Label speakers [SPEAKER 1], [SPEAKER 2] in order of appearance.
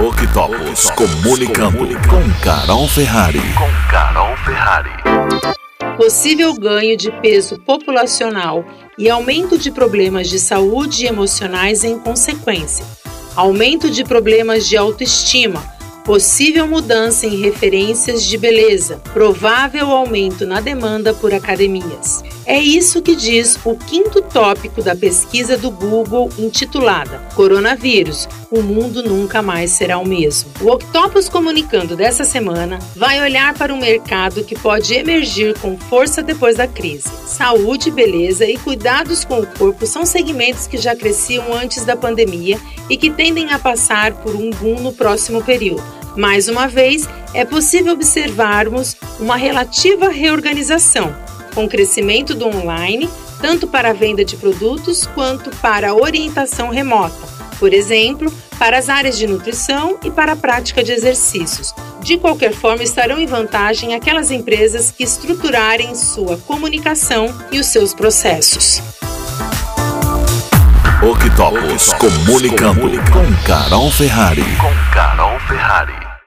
[SPEAKER 1] Octopus comunicando com Carol Ferrari.
[SPEAKER 2] Com Carol Ferrari.
[SPEAKER 3] Possível ganho de peso populacional e aumento de problemas de saúde emocionais em consequência. Aumento de problemas de autoestima possível mudança em referências de beleza, provável aumento na demanda por academias. É isso que diz o quinto tópico da pesquisa do Google intitulada Coronavírus: O mundo nunca mais será o mesmo. O Octopus Comunicando dessa semana vai olhar para um mercado que pode emergir com força depois da crise. Saúde, beleza e cuidados com o corpo são segmentos que já cresciam antes da pandemia e que tendem a passar por um boom no próximo período. Mais uma vez, é possível observarmos uma relativa reorganização, com o crescimento do online, tanto para a venda de produtos quanto para a orientação remota, por exemplo, para as áreas de nutrição e para a prática de exercícios. De qualquer forma, estarão em vantagem aquelas empresas que estruturarem sua comunicação e os seus processos.
[SPEAKER 1] Octopus comunicando com Carol Ferrari.
[SPEAKER 2] Com Carol Ferrari.